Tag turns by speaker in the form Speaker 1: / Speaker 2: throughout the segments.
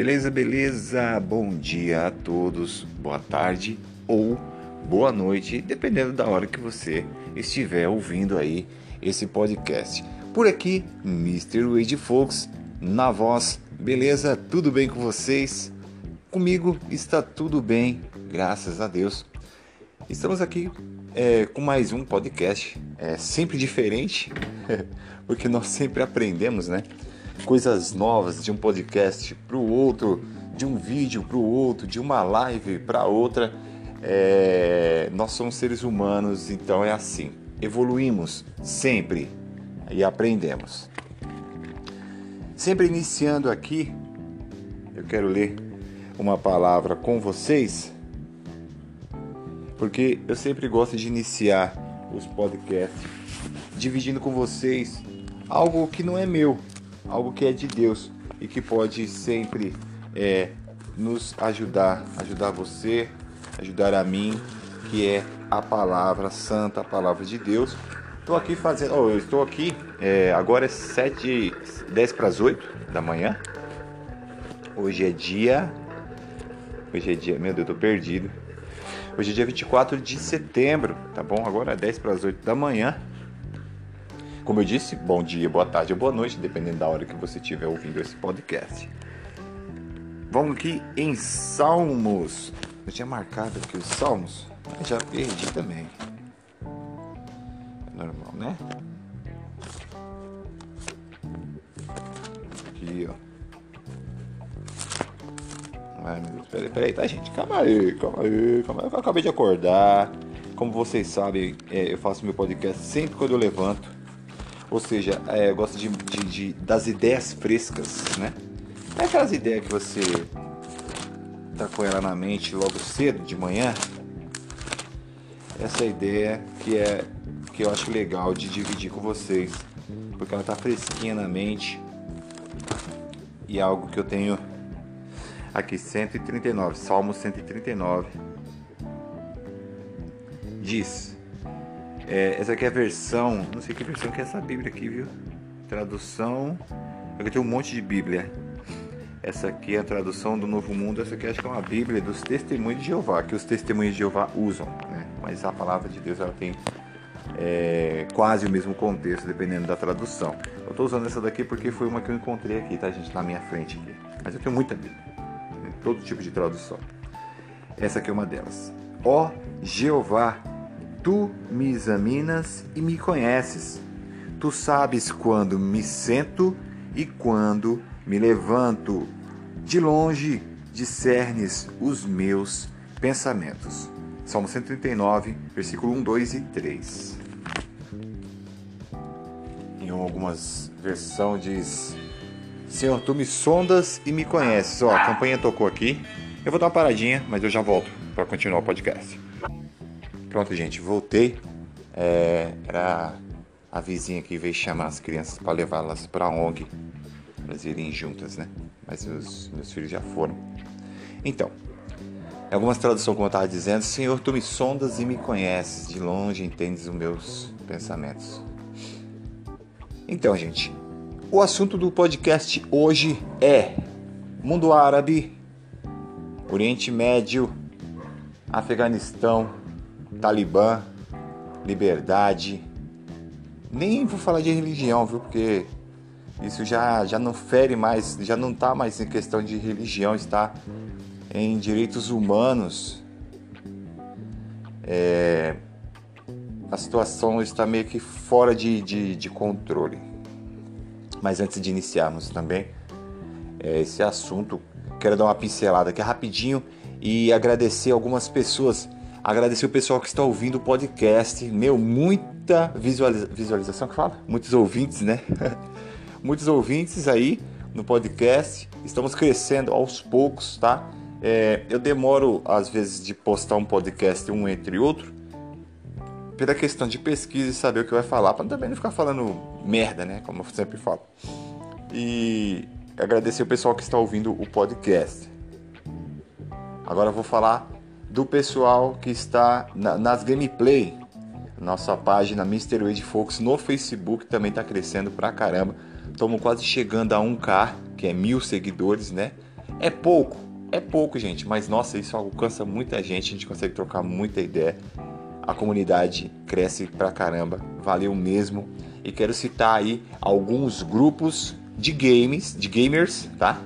Speaker 1: Beleza, beleza? Bom dia a todos, boa tarde ou boa noite, dependendo da hora que você estiver ouvindo aí esse podcast. Por aqui, Mr. Wade Fox, na voz, beleza? Tudo bem com vocês? Comigo está tudo bem, graças a Deus. Estamos aqui é, com mais um podcast, é sempre diferente, porque nós sempre aprendemos, né? Coisas novas de um podcast para o outro, de um vídeo para o outro, de uma live para outra. É... Nós somos seres humanos, então é assim. Evoluímos sempre e aprendemos. Sempre iniciando aqui, eu quero ler uma palavra com vocês, porque eu sempre gosto de iniciar os podcasts dividindo com vocês algo que não é meu, algo que é de Deus e que pode sempre é, nos ajudar, ajudar você, ajudar a mim, que é a palavra santa, a palavra de Deus. Estou aqui fazendo, oh, eu estou aqui, é, agora é 7, 10 para as 8 da manhã. Hoje é dia. Hoje é dia. Meu Deus, eu perdido. Hoje é dia 24 de setembro, tá bom? Agora é 10 para as 8 da manhã. Como eu disse, bom dia, boa tarde ou boa noite, dependendo da hora que você estiver ouvindo esse podcast. Vamos aqui em Salmos. Eu tinha marcado aqui os Salmos, mas já perdi também. É normal, né? Aqui, ó. Peraí, peraí, tá, gente? Calma aí, calma aí, calma aí. Eu acabei de acordar. Como vocês sabem, é, eu faço meu podcast sempre quando eu levanto. Ou seja, é, gosto de, de, de, das ideias frescas, né? É aquelas ideias que você tá com ela na mente logo cedo, de manhã. Essa ideia que é que eu acho legal de dividir com vocês, porque ela tá fresquinha na mente e é algo que eu tenho aqui 139, Salmo 139 diz: é, essa aqui é a versão, não sei que versão que é essa Bíblia aqui, viu? Tradução. Aqui tem um monte de Bíblia. Essa aqui é a tradução do Novo Mundo. Essa aqui acho que é uma Bíblia dos Testemunhos de Jeová, que os Testemunhos de Jeová usam, né? Mas a palavra de Deus ela tem é, quase o mesmo contexto, dependendo da tradução. Eu estou usando essa daqui porque foi uma que eu encontrei aqui, tá, gente? Na minha frente aqui. Mas eu tenho muita Bíblia, todo tipo de tradução. Essa aqui é uma delas. Ó Jeová, Tu me examinas e me conheces. Tu sabes quando me sento e quando me levanto. De longe discernes os meus pensamentos. Salmo 139, versículo 1, 2 e 3. Em algumas versões diz: Senhor, tu me sondas e me conheces. Ó, a campanha tocou aqui. Eu vou dar uma paradinha, mas eu já volto para continuar o podcast. Pronto, gente, voltei. É, era a vizinha que veio chamar as crianças para levá-las para a ONG, para irem juntas, né? Mas os meus filhos já foram. Então, algumas traduções, como eu estava dizendo, Senhor, tu me sondas e me conheces, de longe entendes os meus pensamentos. Então, gente, o assunto do podcast hoje é mundo árabe, Oriente Médio, Afeganistão, Talibã, liberdade. Nem vou falar de religião, viu? Porque isso já, já não fere mais, já não está mais em questão de religião, está em direitos humanos. É, a situação está meio que fora de, de, de controle. Mas antes de iniciarmos também é, esse assunto, quero dar uma pincelada aqui rapidinho e agradecer algumas pessoas Agradecer o pessoal que está ouvindo o podcast. Meu, muita visualiza visualização que fala? Muitos ouvintes, né? Muitos ouvintes aí no podcast. Estamos crescendo aos poucos, tá? É, eu demoro às vezes de postar um podcast um entre outro pela questão de pesquisa e saber o que vai falar, para também não ficar falando merda, né? Como eu sempre falo. E agradecer o pessoal que está ouvindo o podcast. Agora eu vou falar do pessoal que está na, nas gameplay. Nossa página Mr. Wade Fox no Facebook também está crescendo pra caramba. Estamos quase chegando a 1K, que é mil seguidores, né? É pouco, é pouco, gente, mas nossa, isso alcança muita gente, a gente consegue trocar muita ideia. A comunidade cresce pra caramba, valeu mesmo. E quero citar aí alguns grupos de games, de gamers, tá?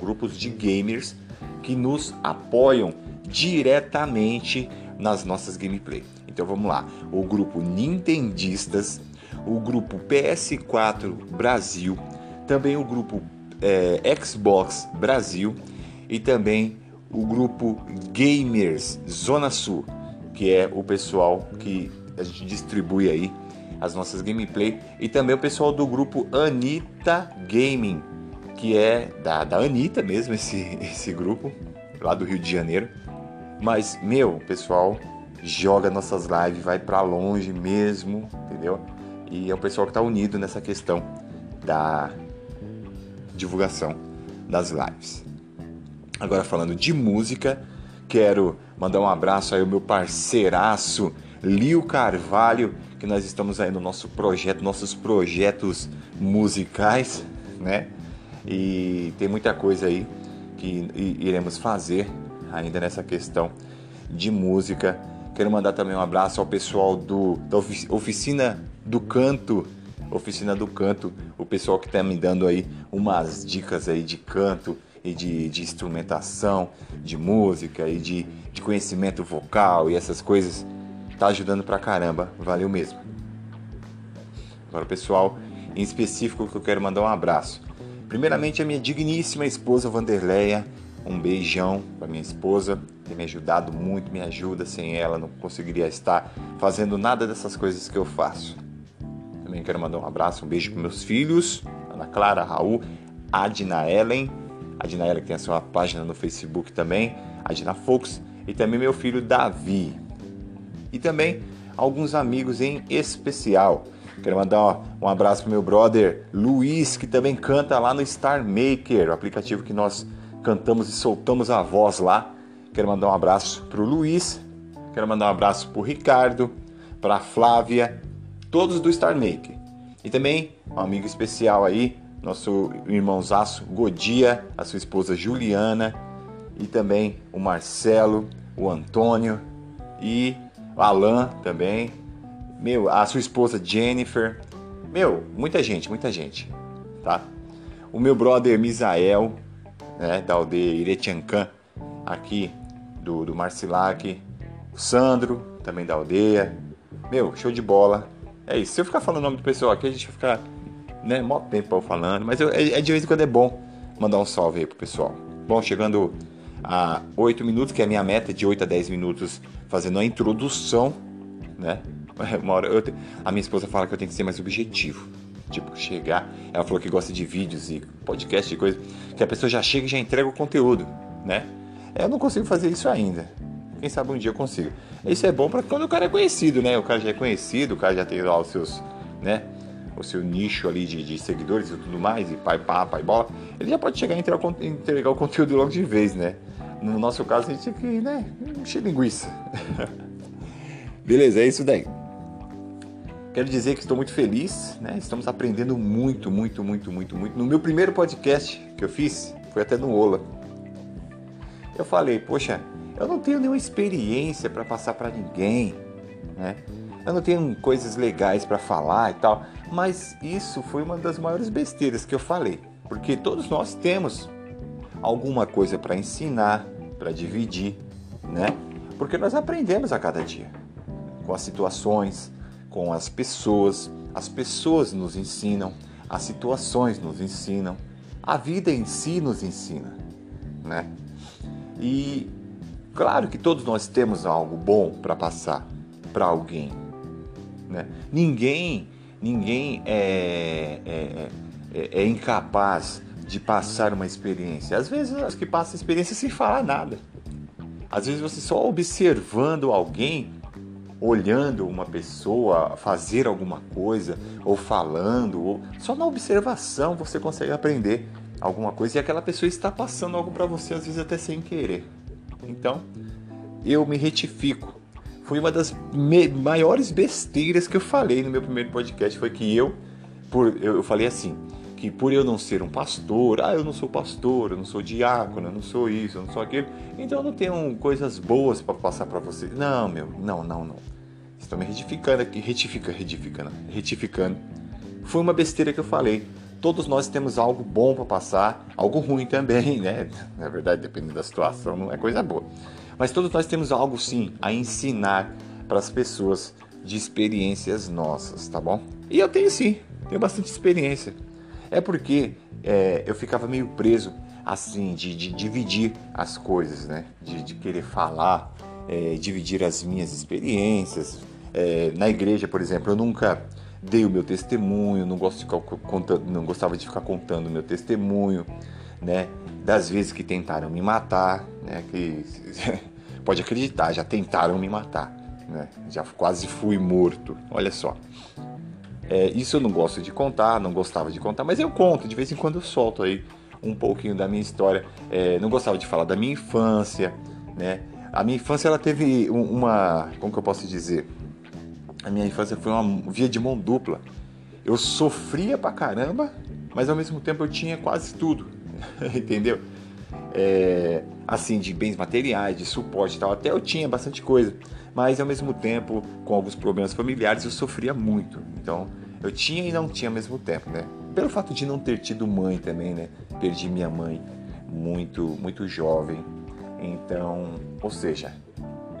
Speaker 1: Grupos de gamers que nos apoiam diretamente nas nossas gameplay. Então vamos lá, o grupo Nintendistas, o grupo PS4 Brasil, também o grupo é, Xbox Brasil e também o grupo Gamers Zona Sul, que é o pessoal que a gente distribui aí as nossas gameplay e também o pessoal do grupo Anita Gaming, que é da, da Anitta mesmo, esse, esse grupo, lá do Rio de Janeiro. Mas, meu, pessoal joga nossas lives, vai para longe mesmo, entendeu? E é o pessoal que está unido nessa questão da divulgação das lives. Agora falando de música, quero mandar um abraço aí ao meu parceiraço Lio Carvalho, que nós estamos aí no nosso projeto, nossos projetos musicais, né? E tem muita coisa aí que iremos fazer ainda nessa questão de música. Quero mandar também um abraço ao pessoal do, da Oficina do Canto, Oficina do Canto, o pessoal que está me dando aí umas dicas aí de canto e de, de instrumentação, de música e de, de conhecimento vocal e essas coisas. Tá ajudando pra caramba, valeu mesmo. Agora, pessoal, em específico que eu quero mandar um abraço. Primeiramente, a minha digníssima esposa Vanderleia, um beijão para minha esposa, tem me ajudado muito, me ajuda. Sem ela, não conseguiria estar fazendo nada dessas coisas que eu faço. Também quero mandar um abraço, um beijo para meus filhos, Ana Clara, Raul, Adina Ellen, Adina Ellen que tem a sua página no Facebook também, Adina Fox e também meu filho Davi. E também alguns amigos em especial. Quero mandar um abraço pro meu brother Luiz, que também canta lá no Star Maker, o aplicativo que nós cantamos e soltamos a voz lá. Quero mandar um abraço pro Luiz, quero mandar um abraço pro Ricardo, pra Flávia, todos do Star Maker. E também um amigo especial aí, nosso irmãozaço Godia, a sua esposa Juliana, e também o Marcelo, o Antônio e o Alan também. Meu, a sua esposa Jennifer. Meu, muita gente, muita gente, tá? O meu brother Misael, né, da aldeia Iretiancã, aqui do, do Marcilac, o Sandro, também da aldeia. Meu, show de bola. É isso. Se eu ficar falando o nome do pessoal aqui, a gente vai ficar, né, mó tempo falando, mas eu, é, é, de vez em quando é bom mandar um salve aí pro pessoal. Bom, chegando a 8 minutos, que é a minha meta, de 8 a 10 minutos, fazendo a introdução, né? Uma hora eu, a minha esposa fala que eu tenho que ser mais objetivo. Tipo, chegar. Ela falou que gosta de vídeos e podcast e coisa. Que a pessoa já chega e já entrega o conteúdo, né? Eu não consigo fazer isso ainda. Quem sabe um dia eu consigo. Isso é bom para quando o cara é conhecido, né? O cara já é conhecido, o cara já tem lá os seus, né? O seu nicho ali de, de seguidores e tudo mais, e pai pá, pai bola. Ele já pode chegar e entregar, entregar o conteúdo logo de vez, né? No nosso caso, a gente tem que, né? Encher linguiça. Beleza, é isso daí. Quero dizer que estou muito feliz, né? Estamos aprendendo muito, muito, muito, muito, muito. No meu primeiro podcast que eu fiz, foi até no Ola. Eu falei, poxa, eu não tenho nenhuma experiência para passar para ninguém, né? Eu não tenho coisas legais para falar e tal, mas isso foi uma das maiores besteiras que eu falei, porque todos nós temos alguma coisa para ensinar, para dividir, né? Porque nós aprendemos a cada dia com as situações, com as pessoas. As pessoas nos ensinam, as situações nos ensinam, a vida em si nos ensina, né? E claro que todos nós temos algo bom para passar para alguém, né? Ninguém, ninguém é, é, é, é incapaz de passar uma experiência. Às vezes as que passam experiência sem falar nada. Às vezes você só observando alguém olhando uma pessoa fazer alguma coisa, ou falando, ou só na observação você consegue aprender alguma coisa e aquela pessoa está passando algo para você, às vezes até sem querer. Então, eu me retifico. Foi uma das maiores besteiras que eu falei no meu primeiro podcast, foi que eu, por, eu falei assim, que por eu não ser um pastor, ah, eu não sou pastor, eu não sou diácono, eu não sou isso, eu não sou aquilo, então eu não tenho coisas boas para passar para você. Não, meu, não, não, não. Estou me retificando aqui, retifica, retificando, retificando. Foi uma besteira que eu falei. Todos nós temos algo bom para passar, algo ruim também, né? Na verdade, dependendo da situação, não é coisa boa. Mas todos nós temos algo sim a ensinar para as pessoas de experiências nossas, tá bom? E eu tenho sim, tenho bastante experiência. É porque é, eu ficava meio preso, assim, de, de dividir as coisas, né? De, de querer falar, é, dividir as minhas experiências. É, na igreja, por exemplo, eu nunca dei o meu testemunho, não, gosto de ficar contando, não gostava de ficar contando o meu testemunho, né? Das vezes que tentaram me matar, né? Que pode acreditar, já tentaram me matar, né? Já quase fui morto. Olha só. É, isso eu não gosto de contar, não gostava de contar, mas eu conto, de vez em quando eu solto aí um pouquinho da minha história. É, não gostava de falar da minha infância, né? A minha infância ela teve uma, como que eu posso dizer? A minha infância foi uma via de mão dupla. Eu sofria pra caramba, mas ao mesmo tempo eu tinha quase tudo, entendeu? É, assim, de bens materiais, de suporte e tal. Até eu tinha bastante coisa, mas ao mesmo tempo, com alguns problemas familiares, eu sofria muito. Então, eu tinha e não tinha ao mesmo tempo, né? Pelo fato de não ter tido mãe também, né? Perdi minha mãe muito, muito jovem. Então, ou seja,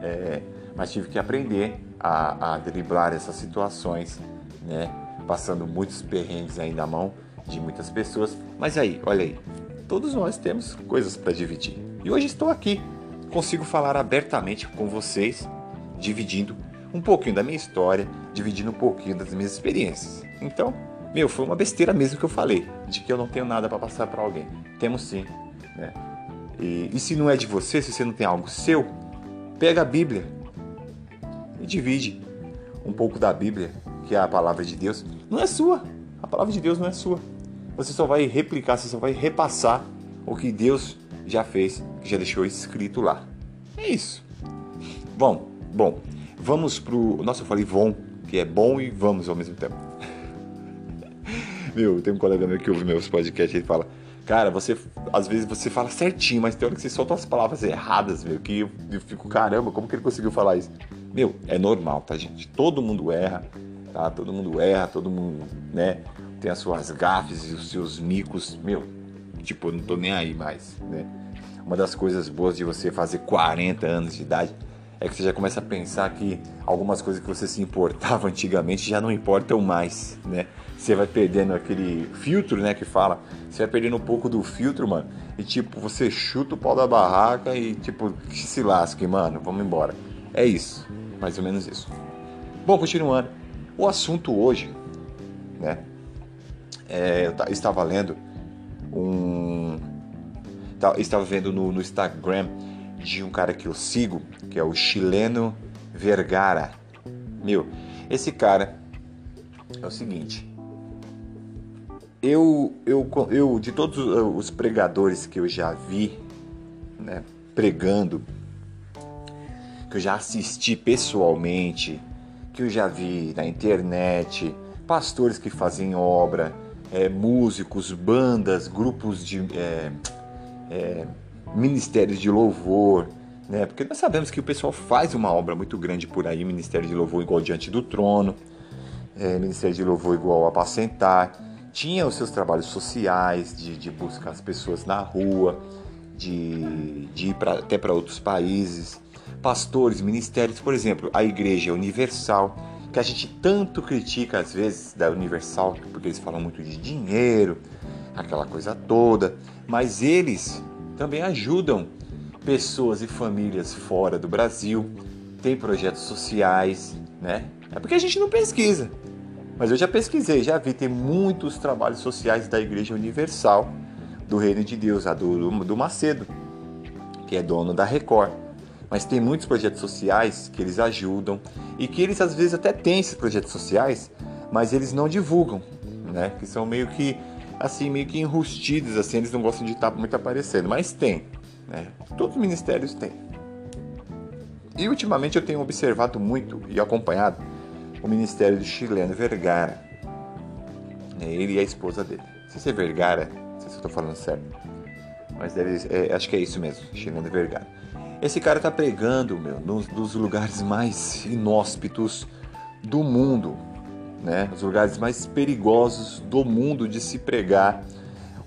Speaker 1: é, mas tive que aprender a, a driblar essas situações, né? Passando muitos perrengues aí na mão de muitas pessoas. Mas aí, olha aí, todos nós temos coisas para dividir. E hoje estou aqui, consigo falar abertamente com vocês, dividindo um pouquinho da minha história, dividindo um pouquinho das minhas experiências. Então, meu, foi uma besteira mesmo que eu falei, de que eu não tenho nada para passar para alguém. Temos sim, né? E, e se não é de você, se você não tem algo seu, pega a Bíblia e divide um pouco da Bíblia, que é a palavra de Deus. Não é sua, a palavra de Deus não é sua. Você só vai replicar, você só vai repassar o que Deus já fez, que já deixou escrito lá. É isso. Bom, bom, vamos pro. Nossa, eu falei vão, que é bom e vamos ao mesmo tempo. meu, tem um colega meu que ouve meus podcasts e ele fala: Cara, você às vezes você fala certinho, mas tem hora que você solta as palavras erradas, meu, que eu, eu fico, caramba, como que ele conseguiu falar isso? Meu, é normal, tá, gente? Todo mundo erra, tá? Todo mundo erra, todo mundo, né? Tem as suas gafes e os seus micos. Meu, tipo, eu não tô nem aí mais, né? Uma das coisas boas de você fazer 40 anos de idade é que você já começa a pensar que algumas coisas que você se importava antigamente já não importam mais, né? Você vai perdendo aquele filtro, né, que fala, você vai perdendo um pouco do filtro, mano, e tipo, você chuta o pau da barraca e tipo, que se lasque, mano, vamos embora. É isso, mais ou menos isso. Bom, continuando, o assunto hoje, né, é, eu estava lendo um... estava vendo no, no Instagram de um cara que eu sigo, que é o chileno Vergara. Meu, esse cara é o seguinte. Eu, eu, eu de todos os pregadores que eu já vi, né, pregando, que eu já assisti pessoalmente, que eu já vi na internet, pastores que fazem obra, é, músicos, bandas, grupos de é, é, ministérios de louvor, né? Porque nós sabemos que o pessoal faz uma obra muito grande por aí, ministério de louvor igual diante do trono, é, ministério de louvor igual apacentar, tinha os seus trabalhos sociais, de, de buscar as pessoas na rua, de, de ir pra, até para outros países, pastores, ministérios, por exemplo, a Igreja Universal, que a gente tanto critica às vezes da Universal, porque eles falam muito de dinheiro, aquela coisa toda, mas eles também ajudam pessoas e famílias fora do Brasil, tem projetos sociais, né? É porque a gente não pesquisa. Mas eu já pesquisei, já vi, tem muitos trabalhos sociais da Igreja Universal do Reino de Deus, a do, do Macedo, que é dono da Record. Mas tem muitos projetos sociais que eles ajudam e que eles às vezes até têm esses projetos sociais, mas eles não divulgam, né? Que são meio que assim, meio que enrustidos, assim, eles não gostam de estar muito aparecendo, mas tem, né? Todos os ministérios têm. E ultimamente eu tenho observado muito e acompanhado o ministério do chileno Vergara, né? ele e a esposa dele. sei se é Vergara, não sei se eu tô falando certo. Mas deve, é, acho que é isso mesmo, Xilando Vergara. Esse cara tá pregando, meu, nos, nos lugares mais inóspitos do mundo, né? Os lugares mais perigosos do mundo de se pregar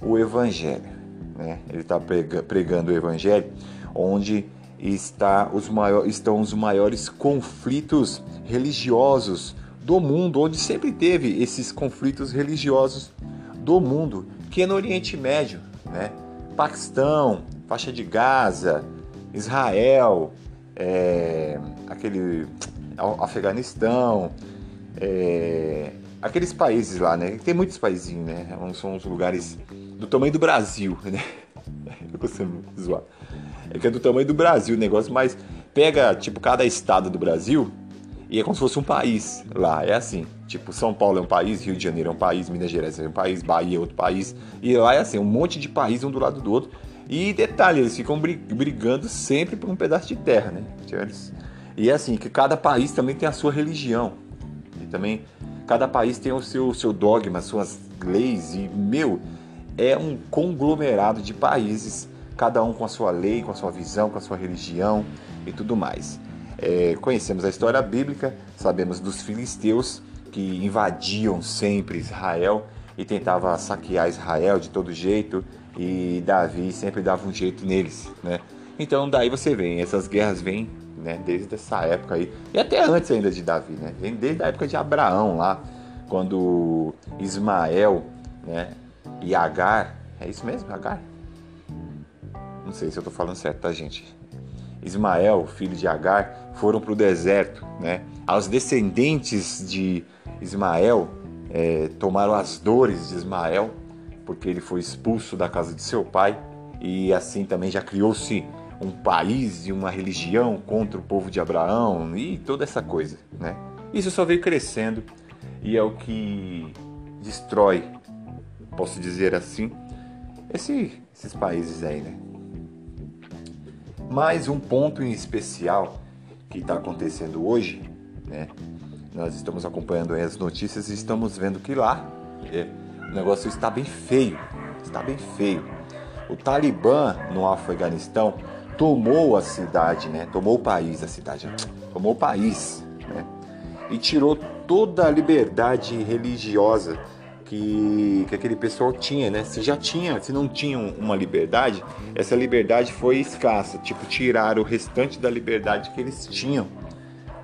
Speaker 1: o evangelho, né? Ele está pregando o evangelho onde está os maiores, estão os maiores conflitos religiosos do mundo, onde sempre teve esses conflitos religiosos do mundo, que é no Oriente Médio, né? Paquistão, faixa de Gaza, Israel, é, aquele Afeganistão, é, aqueles países lá, né? Tem muitos países, né? São os lugares do tamanho do Brasil, né? Eu costumo zoar. É que é do tamanho do Brasil o negócio, mas pega, tipo, cada estado do Brasil e é como se fosse um país lá. É assim. Tipo, São Paulo é um país, Rio de Janeiro é um país, Minas Gerais é um país, Bahia é outro país. E lá é assim, um monte de países um do lado do outro. E detalhe, eles ficam brigando sempre por um pedaço de terra, né? E é assim, que cada país também tem a sua religião. Também cada país tem o seu, seu dogma, suas leis. E, meu, é um conglomerado de países, cada um com a sua lei, com a sua visão, com a sua religião e tudo mais. É, conhecemos a história bíblica, sabemos dos filisteus que invadiam sempre Israel e tentava saquear Israel de todo jeito e Davi sempre dava um jeito neles, né? Então daí você vê, essas guerras vêm né, desde essa época aí, e até antes ainda de Davi, né? Vem desde a época de Abraão lá, quando Ismael, né, e Agar, é isso mesmo, Agar? Não sei se eu tô falando certo, tá, gente? Ismael, filho de Agar, foram para o deserto, né? Aos descendentes de Ismael é, tomaram as dores de Ismael porque ele foi expulso da casa de seu pai e assim também já criou-se um país e uma religião contra o povo de Abraão e toda essa coisa, né? Isso só veio crescendo e é o que destrói, posso dizer assim, esse, esses países aí, né? Mais um ponto em especial que está acontecendo hoje, né? Nós estamos acompanhando as notícias e estamos vendo que lá é, o negócio está bem feio, está bem feio. O Talibã no Afeganistão tomou a cidade, né? Tomou o país, a cidade, tomou o país, né? E tirou toda a liberdade religiosa que, que aquele pessoal tinha, né? Se já tinha, se não tinham uma liberdade, essa liberdade foi escassa, tipo tirar o restante da liberdade que eles tinham,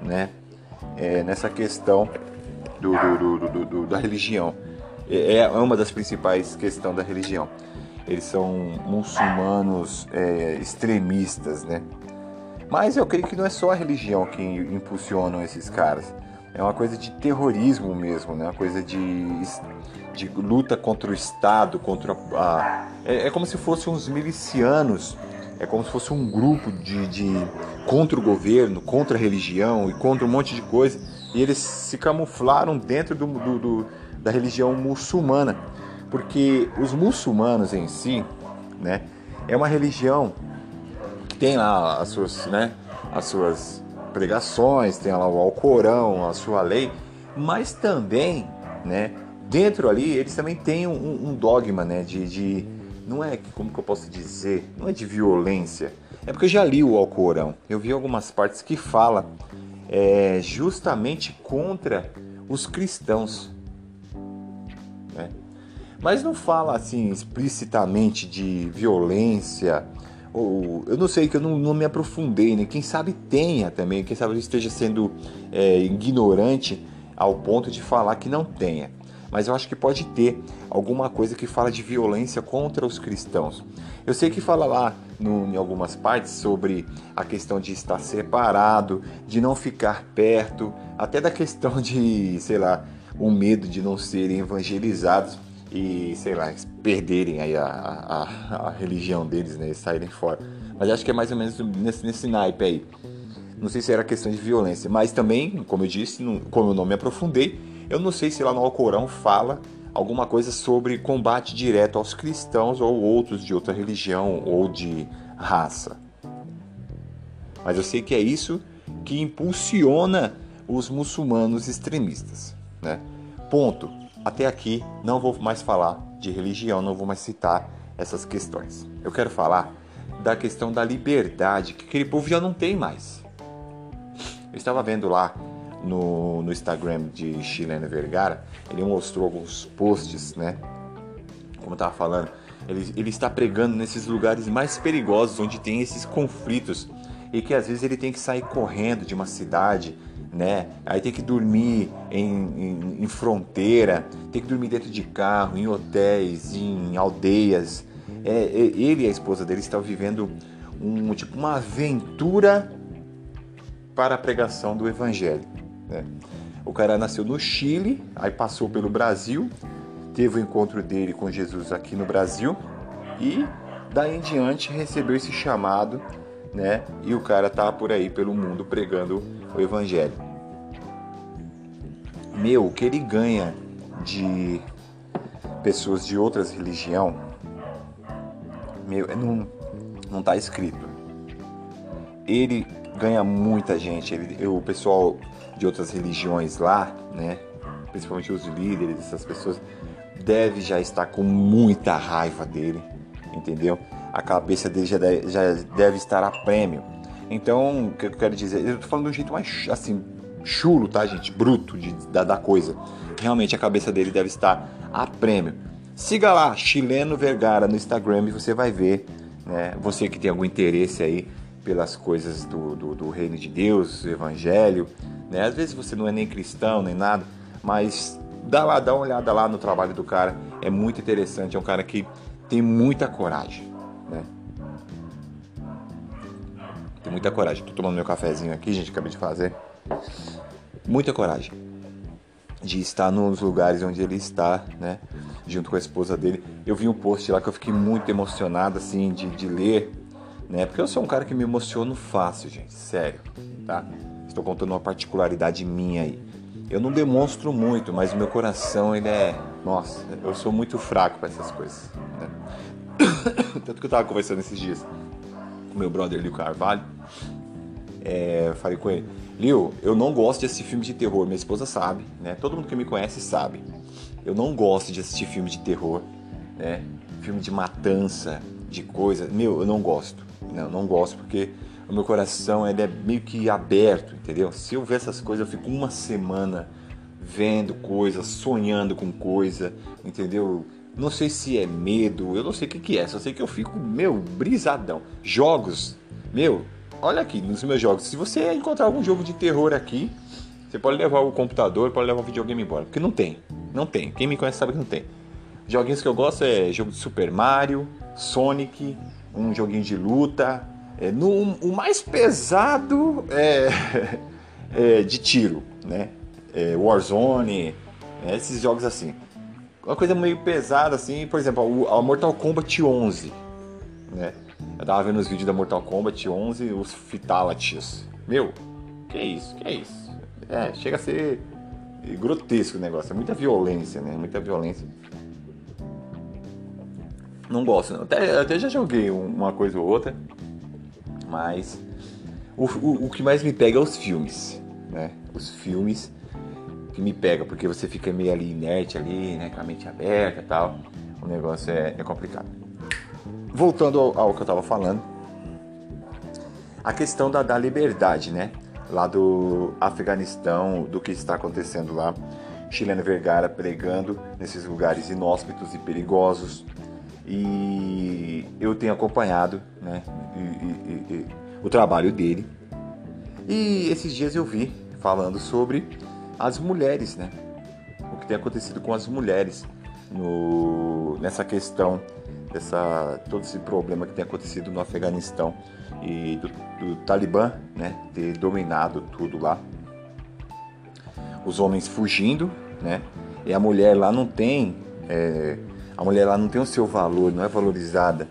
Speaker 1: né? É, nessa questão do, do, do, do da religião. É, é uma das principais questões da religião. Eles são muçulmanos é, extremistas, né? Mas eu creio que não é só a religião que impulsionam esses caras. É uma coisa de terrorismo mesmo, né? Uma coisa de, de luta contra o Estado, contra a. É, é como se fossem uns milicianos, é como se fosse um grupo de, de contra o governo, contra a religião e contra um monte de coisa. E eles se camuflaram dentro do, do, do da religião muçulmana, porque os muçulmanos em si, né, é uma religião que tem lá as suas, né, as suas pregações, tem lá o Alcorão, a sua lei, mas também, né, dentro ali eles também têm um, um dogma, né, de, de, não é como que eu posso dizer, não é de violência, é porque eu já li o Alcorão, eu vi algumas partes que fala é, justamente contra os cristãos? Mas não fala assim explicitamente de violência, ou eu não sei que eu não, não me aprofundei, né? Quem sabe tenha também, quem sabe eu esteja sendo é, ignorante ao ponto de falar que não tenha. Mas eu acho que pode ter alguma coisa que fala de violência contra os cristãos. Eu sei que fala lá no, em algumas partes sobre a questão de estar separado, de não ficar perto, até da questão de, sei lá, o medo de não serem evangelizados e, sei lá, perderem aí a, a, a religião deles, né? E saírem fora. Mas acho que é mais ou menos nesse, nesse naipe aí. Não sei se era questão de violência, mas também, como eu disse, não, como eu não me aprofundei, eu não sei se lá no Alcorão fala alguma coisa sobre combate direto aos cristãos ou outros de outra religião ou de raça. Mas eu sei que é isso que impulsiona os muçulmanos extremistas. Né? Ponto. Até aqui não vou mais falar de religião, não vou mais citar essas questões. Eu quero falar da questão da liberdade que aquele povo já não tem mais. Eu estava vendo lá no, no Instagram de Chileno Vergara, ele mostrou alguns posts, né? Como eu estava falando, ele, ele está pregando nesses lugares mais perigosos, onde tem esses conflitos e que às vezes ele tem que sair correndo de uma cidade, né? Aí tem que dormir em, em, em, fronteira, tem que dormir dentro de carro, em hotéis, em aldeias. É, é, ele e a esposa dele estão vivendo um tipo uma aventura para a pregação do evangelho. Né? O cara nasceu no Chile, aí passou pelo Brasil, teve o encontro dele com Jesus aqui no Brasil e daí em diante recebeu esse chamado, né? E o cara tá por aí pelo mundo pregando o evangelho. Meu, o que ele ganha de pessoas de outras religião, meu, não não tá escrito. Ele ganha muita gente, ele, o pessoal de outras religiões lá, né? Principalmente os líderes, essas pessoas, deve já estar com muita raiva dele, entendeu? A cabeça dele já deve, já deve estar a prêmio. Então, o que eu quero dizer? Eu tô falando de um jeito mais assim, chulo, tá, gente? Bruto de, da, da coisa. Realmente a cabeça dele deve estar a prêmio. Siga lá, Chileno Vergara no Instagram e você vai ver, né? Você que tem algum interesse aí pelas coisas do, do, do reino de Deus, do evangelho, né? Às vezes você não é nem cristão, nem nada, mas dá lá, dá uma olhada lá no trabalho do cara. É muito interessante, é um cara que tem muita coragem, muita coragem. Tô tomando meu cafezinho aqui, gente, acabei de fazer. Muita coragem de estar nos lugares onde ele está, né? Junto com a esposa dele. Eu vi um post lá que eu fiquei muito emocionado, assim, de, de ler, né? Porque eu sou um cara que me emociono fácil, gente, sério, tá? Estou contando uma particularidade minha aí. Eu não demonstro muito, mas o meu coração, ele é. Nossa, eu sou muito fraco para essas coisas. Né? Tanto que eu tava conversando esses dias meu brother Lio Carvalho. É, falei com ele, Lio, eu não gosto de assistir filme de terror. Minha esposa sabe, né? Todo mundo que me conhece sabe. Eu não gosto de assistir filme de terror, né? Filme de matança, de coisa. Meu, eu não gosto. Não, não gosto porque o meu coração ele é meio que aberto, entendeu? Se eu ver essas coisas, eu fico uma semana vendo coisas, sonhando com coisa, entendeu? Não sei se é medo, eu não sei o que, que é, só sei que eu fico, meu, brisadão. Jogos, meu, olha aqui nos meus jogos, se você encontrar algum jogo de terror aqui, você pode levar o computador, pode levar o videogame embora, porque não tem, não tem. Quem me conhece sabe que não tem. Joguinhos que eu gosto é jogo de Super Mario, Sonic, um joguinho de luta, é, no, o mais pesado é, é de tiro, né? É, Warzone, é, esses jogos assim. Uma coisa meio pesada assim, por exemplo, a Mortal Kombat 11, né? Eu tava vendo os vídeos da Mortal Kombat 11, os Fatalities. Meu, que isso? Que isso? É, chega a ser grotesco o negócio, é muita violência, né? Muita violência. Não gosto. Até, até já joguei uma coisa ou outra, mas o, o, o que mais me pega é os filmes, né? Os filmes que me pega, porque você fica meio ali inerte ali, né? Com a mente aberta e tal. O negócio é, é complicado. Voltando ao, ao, que eu tava falando, a questão da, da liberdade, né? Lá do Afeganistão, do que está acontecendo lá. Chileno Vergara pregando nesses lugares inóspitos e perigosos, e eu tenho acompanhado né, e, e, e, o trabalho dele. E esses dias eu vi falando sobre as mulheres, né? O que tem acontecido com as mulheres no, nessa questão, dessa, todo esse problema que tem acontecido no Afeganistão e do, do Talibã né, ter dominado tudo lá. Os homens fugindo, né? E a mulher lá não tem é, a mulher lá não tem o seu valor, não é valorizada.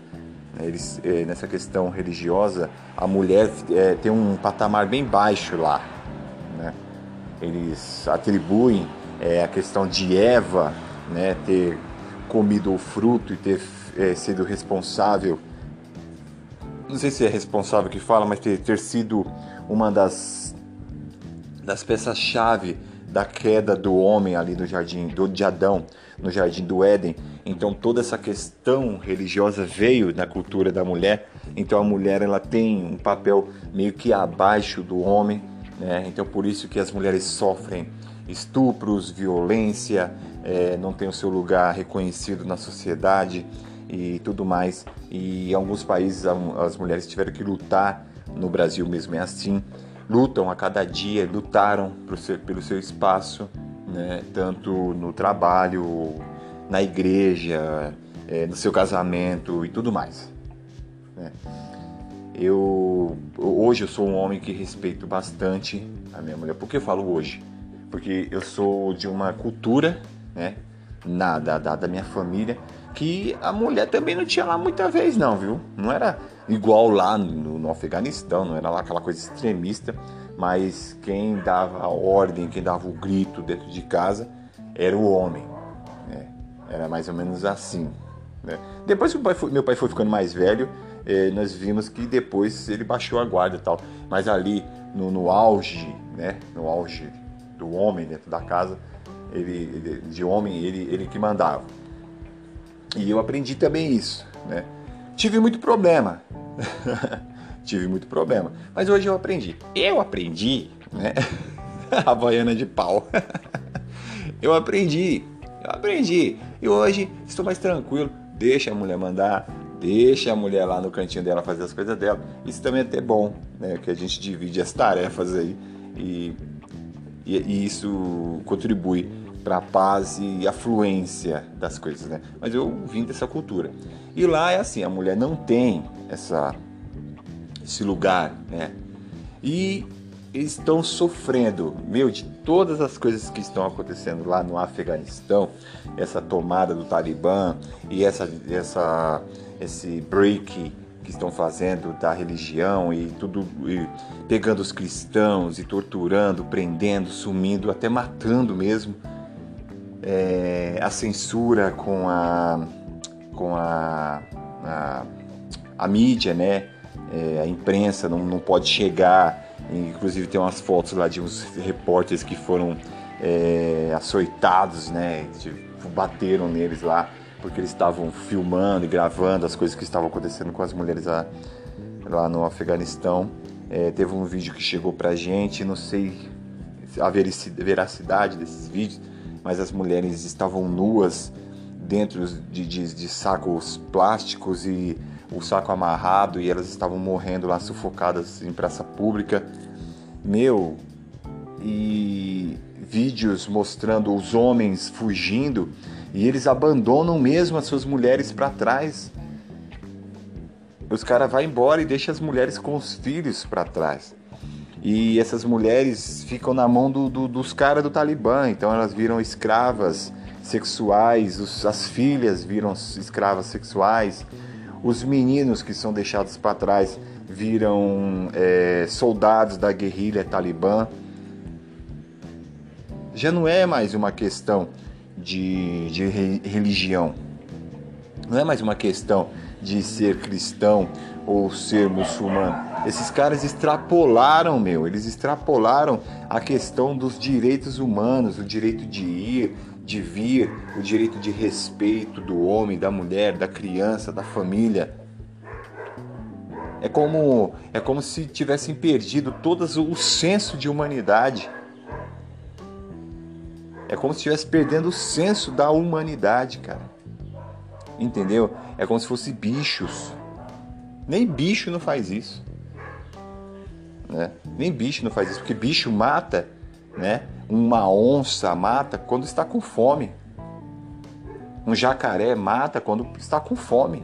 Speaker 1: Né? Eles, é, nessa questão religiosa, a mulher é, tem um patamar bem baixo lá. Eles atribuem é, a questão de Eva né, ter comido o fruto e ter é, sido responsável. Não sei se é responsável que fala, mas ter, ter sido uma das, das peças-chave da queda do homem ali no jardim, do, de Adão, no jardim do Éden. Então toda essa questão religiosa veio da cultura da mulher. Então a mulher ela tem um papel meio que abaixo do homem, né? Então por isso que as mulheres sofrem estupros, violência, é, não tem o seu lugar reconhecido na sociedade e tudo mais. E em alguns países as mulheres tiveram que lutar, no Brasil mesmo é assim, lutam a cada dia, lutaram pelo seu espaço, né? tanto no trabalho, na igreja, é, no seu casamento e tudo mais. Né? Eu hoje eu sou um homem que respeito bastante a minha mulher. Por que eu falo hoje? Porque eu sou de uma cultura, né, na, da, da, da minha família, que a mulher também não tinha lá muita vez não, viu? Não era igual lá no, no Afeganistão, não era lá aquela coisa extremista, mas quem dava a ordem, quem dava o grito dentro de casa era o homem. Né? Era mais ou menos assim. Né? Depois que pai foi, meu pai foi ficando mais velho, eh, nós vimos que depois ele baixou a guarda e tal. Mas ali no, no auge, né? no auge do homem dentro da casa, ele, ele, de homem, ele, ele que mandava. E eu aprendi também isso, né? Tive muito problema. Tive muito problema. Mas hoje eu aprendi. Eu aprendi, né? A baiana de pau. eu aprendi. Eu aprendi. E hoje estou mais tranquilo. Deixa a mulher mandar. Deixa a mulher lá no cantinho dela fazer as coisas dela. Isso também é até bom, né? Que a gente divide as tarefas aí. E, e, e isso contribui para a paz e afluência das coisas, né? Mas eu vim dessa cultura. E lá é assim, a mulher não tem essa esse lugar, né? E estão sofrendo, meu, de todas as coisas que estão acontecendo lá no Afeganistão, essa tomada do Talibã e essa essa esse break que estão fazendo da religião e tudo e pegando os cristãos e torturando, prendendo, sumindo, até matando mesmo é, a censura com a com a, a, a mídia, né? É, a imprensa não, não pode chegar. Inclusive tem umas fotos lá de uns repórteres que foram é, açoitados, né? Bateram neles lá porque eles estavam filmando e gravando as coisas que estavam acontecendo com as mulheres lá, lá no Afeganistão. É, teve um vídeo que chegou pra gente, não sei a veracidade desses vídeos, mas as mulheres estavam nuas dentro de, de, de sacos plásticos e o saco amarrado e elas estavam morrendo lá sufocadas em praça pública. Meu, e vídeos mostrando os homens fugindo e eles abandonam mesmo as suas mulheres para trás. Os caras vão embora e deixam as mulheres com os filhos para trás. E essas mulheres ficam na mão do, do, dos caras do Talibã, então elas viram escravas sexuais, os, as filhas viram escravas sexuais, os meninos que são deixados para trás viram é, soldados da guerrilha Talibã. Já não é mais uma questão de, de religião, não é mais uma questão de ser cristão ou ser muçulmano. Esses caras extrapolaram, meu, eles extrapolaram a questão dos direitos humanos, o direito de ir, de vir, o direito de respeito do homem, da mulher, da criança, da família. É como, é como se tivessem perdido todo o senso de humanidade. É como se estivesse perdendo o senso da humanidade, cara. Entendeu? É como se fossem bichos. Nem bicho não faz isso. Né? Nem bicho não faz isso, porque bicho mata, né? Uma onça mata quando está com fome. Um jacaré mata quando está com fome.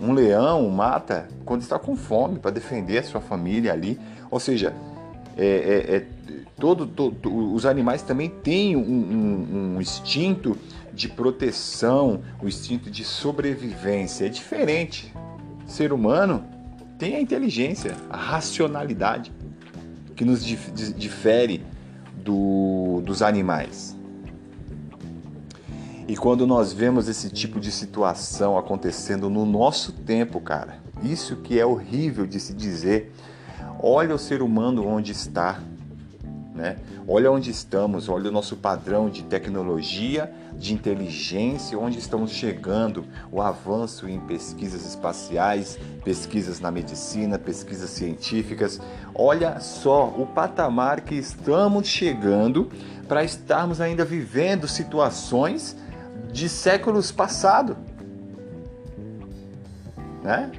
Speaker 1: Um leão mata quando está com fome para defender a sua família ali. Ou seja, é, é, é todo, todo, os animais também têm um, um, um instinto de proteção, o um instinto de sobrevivência. É diferente. O ser humano tem a inteligência, a racionalidade que nos difere do, dos animais. E quando nós vemos esse tipo de situação acontecendo no nosso tempo, cara, isso que é horrível de se dizer. Olha o ser humano onde está. Né? Olha onde estamos, olha o nosso padrão de tecnologia, de inteligência, onde estamos chegando, o avanço em pesquisas espaciais, pesquisas na medicina, pesquisas científicas. Olha só o patamar que estamos chegando para estarmos ainda vivendo situações de séculos passados. Né?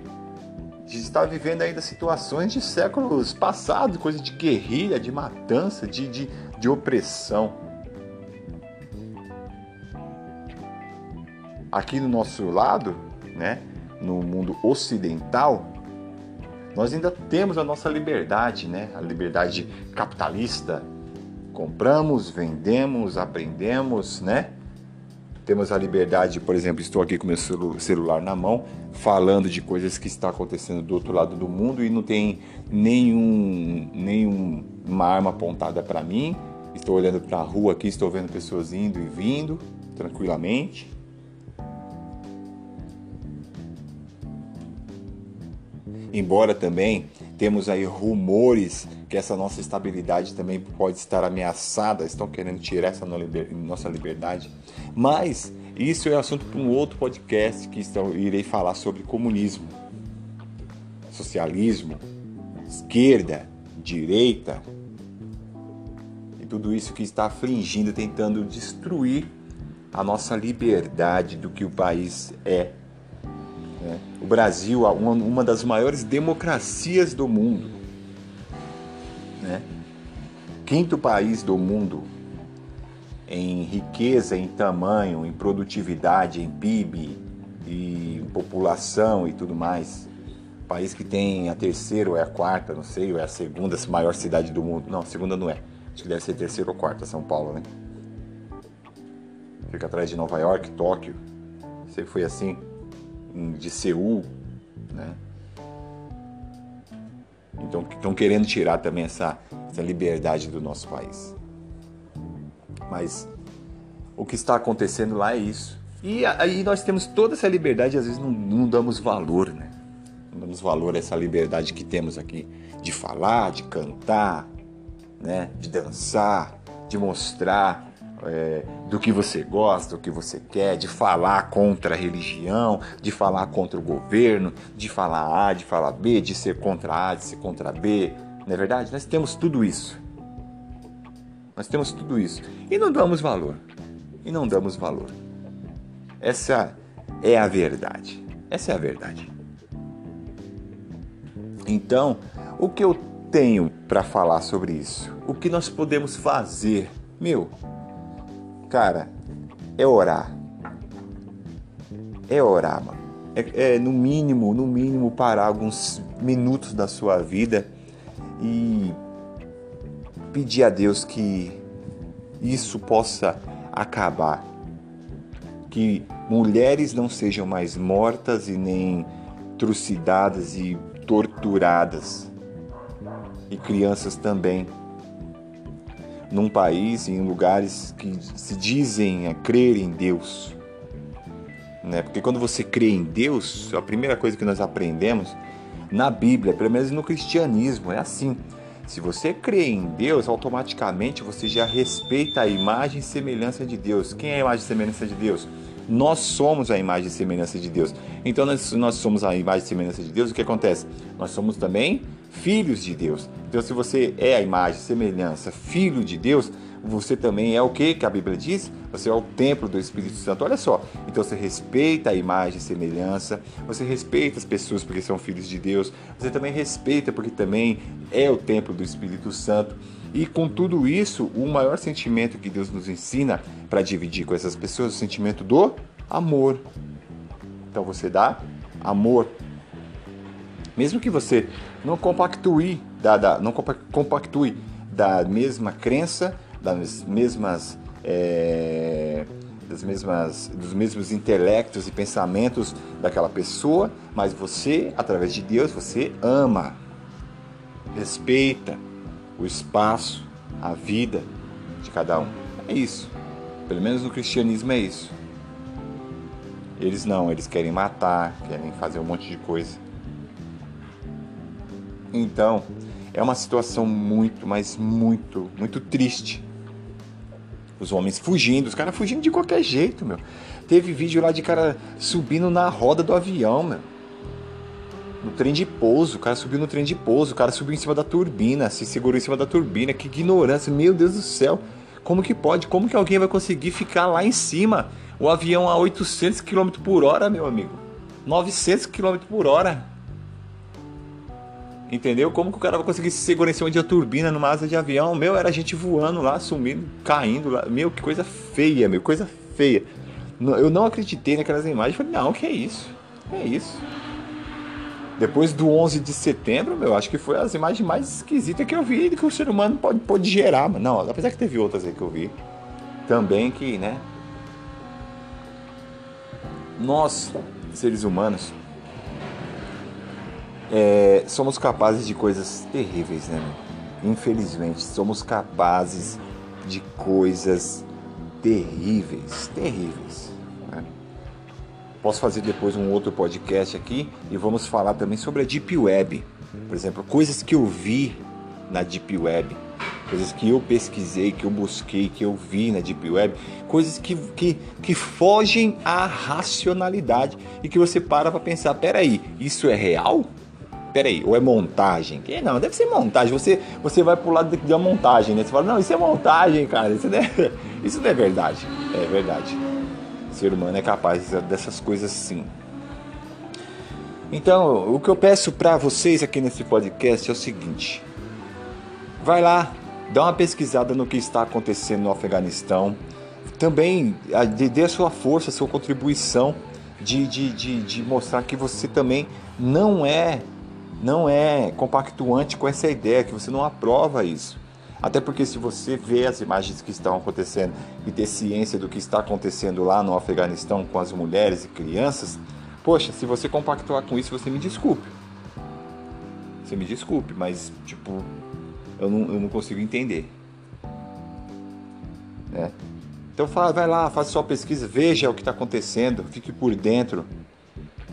Speaker 1: A gente está vivendo ainda situações de séculos passados, coisa de guerrilha, de matança, de, de, de opressão. Aqui no nosso lado, né, no mundo ocidental, nós ainda temos a nossa liberdade, né, a liberdade capitalista. Compramos, vendemos, aprendemos, né? Temos a liberdade, por exemplo, estou aqui com meu celular na mão, falando de coisas que está acontecendo do outro lado do mundo e não tem nenhum, nenhuma arma apontada para mim. Estou olhando para a rua aqui, estou vendo pessoas indo e vindo tranquilamente. Embora também temos aí rumores que essa nossa estabilidade também pode estar ameaçada, estão querendo tirar essa nossa liberdade. Mas isso é assunto para um outro podcast que irei falar sobre comunismo, socialismo, esquerda, direita e tudo isso que está afligindo, tentando destruir a nossa liberdade do que o país é. Né? O Brasil, uma, uma das maiores democracias do mundo, né? Quinto país do mundo em riqueza, em tamanho, em produtividade, em PIB e população e tudo mais. País que tem a terceira ou é a quarta, não sei, ou é a segunda maior cidade do mundo. Não, segunda não é. Acho que deve ser terceira ou quarta, São Paulo, né? Fica atrás de Nova York, Tóquio. Sempre foi assim. De Seul, né? Então estão querendo tirar também essa, essa liberdade do nosso país. Mas o que está acontecendo lá é isso. E aí nós temos toda essa liberdade e às vezes não, não damos valor, né? Não damos valor a essa liberdade que temos aqui de falar, de cantar, né? de dançar, de mostrar é, do que você gosta, do que você quer, de falar contra a religião, de falar contra o governo, de falar A, de falar B, de ser contra A, de ser contra B. Não é verdade? Nós temos tudo isso. Nós temos tudo isso. E não damos valor. E não damos valor. Essa é a verdade. Essa é a verdade. Então, o que eu tenho para falar sobre isso? O que nós podemos fazer? Meu, Cara, é orar. É orar, mano. É, é, no mínimo, no mínimo parar alguns minutos da sua vida e pedir a Deus que isso possa acabar. Que mulheres não sejam mais mortas e nem trucidadas e torturadas. E crianças também num país, em lugares que se dizem a crer em Deus. Né? Porque quando você crê em Deus, a primeira coisa que nós aprendemos na Bíblia, pelo menos no cristianismo, é assim. Se você crê em Deus, automaticamente você já respeita a imagem e semelhança de Deus. Quem é a imagem e semelhança de Deus? Nós somos a imagem e semelhança de Deus. Então, nós, nós somos a imagem e semelhança de Deus, o que acontece? Nós somos também filhos de Deus. Então, se você é a imagem, semelhança, filho de Deus, você também é o que que a Bíblia diz? Você é o templo do Espírito Santo. Olha só. Então você respeita a imagem e semelhança, você respeita as pessoas porque são filhos de Deus, você também respeita porque também é o templo do Espírito Santo. E com tudo isso, o maior sentimento que Deus nos ensina para dividir com essas pessoas é o sentimento do amor. Então você dá amor mesmo que você não compactue da, da não compactue da mesma crença, das mesmas é, das mesmas, dos mesmos intelectos e pensamentos daquela pessoa, mas você, através de Deus, você ama, respeita o espaço, a vida de cada um. É isso. Pelo menos no cristianismo é isso. Eles não, eles querem matar, querem fazer um monte de coisa. Então, É uma situação muito, mas muito, muito triste. Os homens fugindo, os caras fugindo de qualquer jeito, meu. Teve vídeo lá de cara subindo na roda do avião, meu. No trem de pouso, o cara subiu no trem de pouso, o cara subiu em cima da turbina, se segurou em cima da turbina. Que ignorância, meu Deus do céu. Como que pode? Como que alguém vai conseguir ficar lá em cima? O avião a 800 km por hora, meu amigo. 900 km por hora. Entendeu? Como que o cara vai conseguir se segurar em cima de uma turbina numa asa de avião? Meu, era gente voando lá, sumindo, caindo lá. Meu, que coisa feia, meu, coisa feia. Eu não acreditei naquelas imagens. Falei, não, que é isso? Que é isso? Depois do 11 de setembro, meu, acho que foi as imagens mais esquisitas que eu vi que o ser humano pode, pode gerar. Mas não, apesar que teve outras aí que eu vi também que, né, nós, seres humanos, é, somos capazes de coisas terríveis, né? Infelizmente, somos capazes de coisas terríveis, terríveis. Né? Posso fazer depois um outro podcast aqui e vamos falar também sobre a Deep Web. Por exemplo, coisas que eu vi na Deep Web coisas que eu pesquisei, que eu busquei, que eu vi na Deep Web, coisas que, que, que fogem à racionalidade e que você para para pensar, peraí, isso é real? Peraí, ou é montagem? Que não, deve ser montagem. Você, você vai pro lado da montagem, né? Você fala, não, isso é montagem, cara. Isso não é, isso não é verdade. É verdade. O ser humano é capaz dessas coisas sim. Então, o que eu peço para vocês aqui nesse podcast é o seguinte: vai lá, Dá uma pesquisada no que está acontecendo no Afeganistão. Também dê a sua força, a sua contribuição de, de, de, de mostrar que você também não é não é compactuante com essa ideia, que você não aprova isso. Até porque se você vê as imagens que estão acontecendo e ter ciência do que está acontecendo lá no Afeganistão com as mulheres e crianças, poxa, se você compactuar com isso, você me desculpe. Você me desculpe, mas tipo, eu não, eu não consigo entender. Né? Então fala, vai lá, faça sua pesquisa, veja o que está acontecendo, fique por dentro.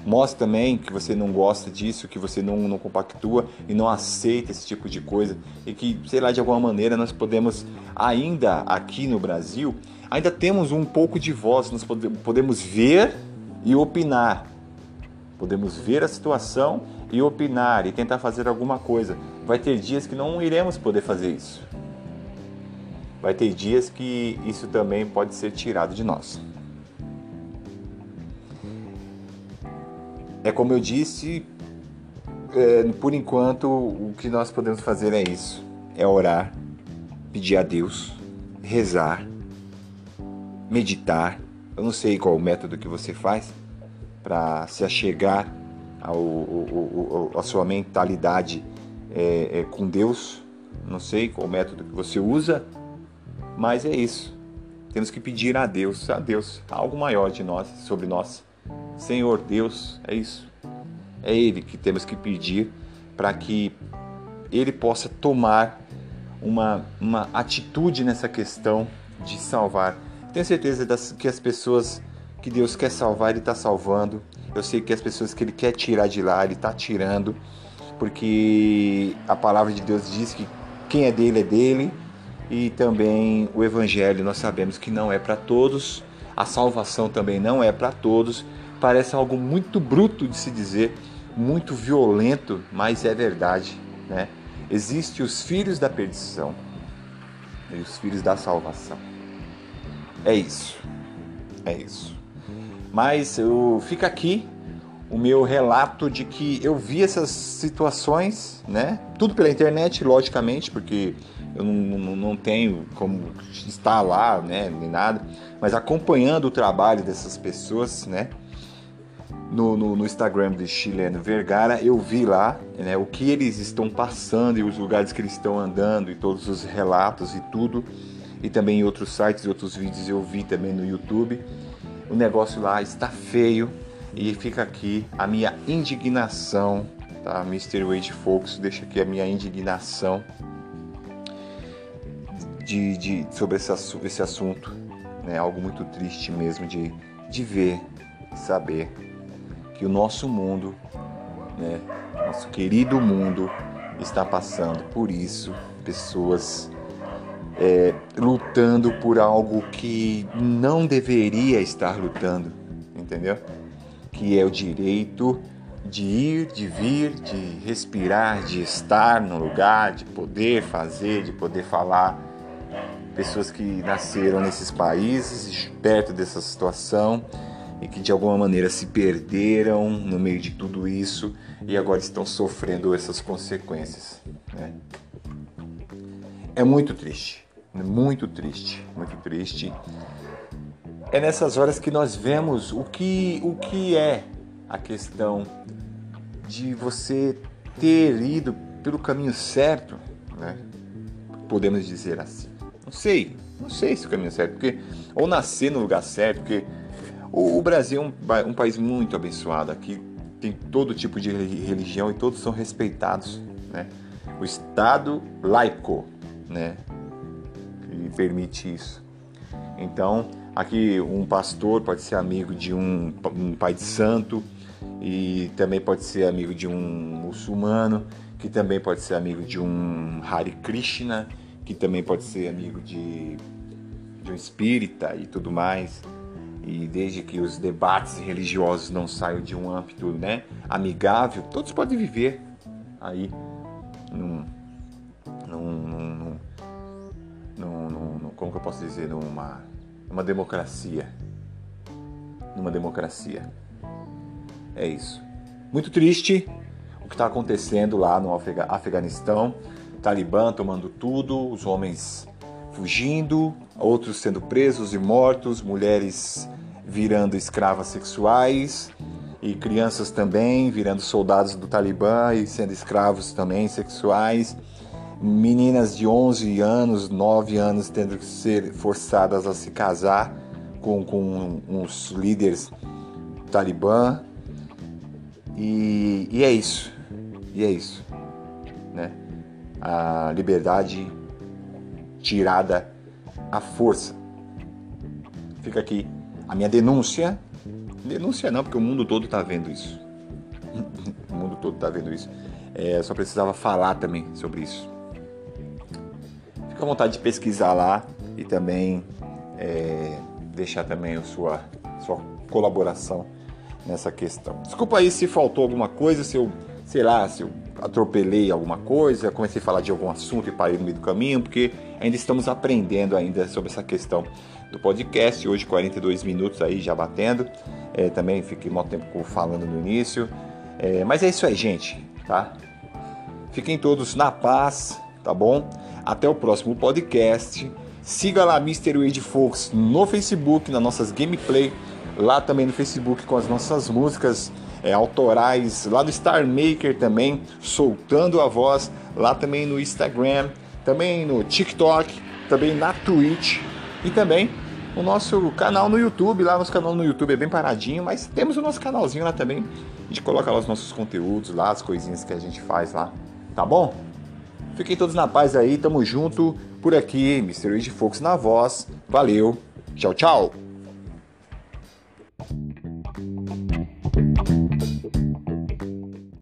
Speaker 1: Mostre também que você não gosta disso, que você não, não compactua e não aceita esse tipo de coisa. E que, sei lá, de alguma maneira nós podemos, ainda aqui no Brasil, ainda temos um pouco de voz, nós podemos ver e opinar. Podemos ver a situação e opinar e tentar fazer alguma coisa. Vai ter dias que não iremos poder fazer isso. Vai ter dias que isso também pode ser tirado de nós. É como eu disse, é, por enquanto o que nós podemos fazer é isso: é orar, pedir a Deus, rezar, meditar. Eu não sei qual o método que você faz para se achegar ao, ao, ao, a sua mentalidade é, é, com Deus. Não sei qual método que você usa, mas é isso. Temos que pedir a Deus, a Deus, algo maior de nós, sobre nós. Senhor Deus, é isso. É Ele que temos que pedir para que Ele possa tomar uma, uma atitude nessa questão de salvar. Tenho certeza das, que as pessoas que Deus quer salvar, Ele está salvando. Eu sei que as pessoas que Ele quer tirar de lá, Ele está tirando porque a palavra de Deus diz que quem é dele é dele e também o evangelho nós sabemos que não é para todos, a salvação também não é para todos. Parece algo muito bruto de se dizer, muito violento, mas é verdade, né? Existem os filhos da perdição e os filhos da salvação. É isso. É isso. Mas eu fica aqui o meu relato de que eu vi essas situações, né? Tudo pela internet, logicamente, porque eu não, não, não tenho como estar lá, né? Nem nada, mas acompanhando o trabalho dessas pessoas, né? No, no, no, Instagram de Chileno Vergara, eu vi lá né, o que eles estão passando e os lugares que eles estão andando e todos os relatos e tudo. E também em outros sites e outros vídeos eu vi também no YouTube. O negócio lá está feio, e fica aqui a minha indignação, tá? Mr. Wade Fox deixa aqui a minha indignação de, de, sobre esse, esse assunto. Né? Algo muito triste mesmo de, de ver e saber que o nosso mundo, né? nosso querido mundo, está passando por isso, pessoas é, lutando por algo que não deveria estar lutando, entendeu? Que é o direito de ir, de vir, de respirar, de estar no lugar, de poder fazer, de poder falar. Pessoas que nasceram nesses países, perto dessa situação e que de alguma maneira se perderam no meio de tudo isso e agora estão sofrendo essas consequências. Né? É muito triste, muito triste, muito triste. É nessas horas que nós vemos o que, o que é a questão de você ter ido pelo caminho certo, né? Podemos dizer assim. Não sei, não sei se o caminho é certo, porque ou nascer no lugar certo, porque o, Brasil é um, um país muito abençoado. Aqui tem todo tipo de religião e todos são respeitados, né? O Estado laico, né? Que permite isso. Então, aqui um pastor pode ser amigo de um, um pai de santo, e também pode ser amigo de um muçulmano, que também pode ser amigo de um Hare Krishna, que também pode ser amigo de, de um espírita e tudo mais. E desde que os debates religiosos não saiam de um âmbito né, amigável, todos podem viver aí num, num, num, num, como que eu posso dizer, numa, numa democracia. Numa democracia. É isso. Muito triste o que está acontecendo lá no Afeganistão. Talibã tomando tudo, os homens fugindo, outros sendo presos e mortos, mulheres virando escravas sexuais e crianças também virando soldados do Talibã e sendo escravos também sexuais. Meninas de 11 anos, 9 anos tendo que ser forçadas a se casar com, com uns líderes Talibã e, e é isso. E é isso. Né? A liberdade tirada à força. Fica aqui a minha denúncia. Denúncia não, porque o mundo todo está vendo isso. o mundo todo está vendo isso. É, só precisava falar também sobre isso. Fica à vontade de pesquisar lá e também é, deixar também a sua, sua colaboração nessa questão. Desculpa aí se faltou alguma coisa, se eu, sei lá, se eu atropelei alguma coisa, comecei a falar de algum assunto e parei no meio do caminho, porque ainda estamos aprendendo ainda sobre essa questão do podcast. Hoje 42 minutos aí já batendo. É, também fiquei muito tempo falando no início. É, mas é isso aí, gente, tá? Fiquem todos na paz, tá bom? Até o próximo podcast. Siga lá Mr. Wade Fox no Facebook, nas nossas gameplay lá também no Facebook com as nossas músicas é, autorais, lá do Star Maker também, soltando a voz, lá também no Instagram, também no TikTok, também na Twitch e também o nosso canal no YouTube, lá nosso canal no YouTube é bem paradinho, mas temos o nosso canalzinho lá também, a gente coloca lá os nossos conteúdos, lá as coisinhas que a gente faz lá, tá bom? Fiquem todos na paz aí, tamo junto por aqui, Mr. Age Fox na voz, valeu, tchau, tchau!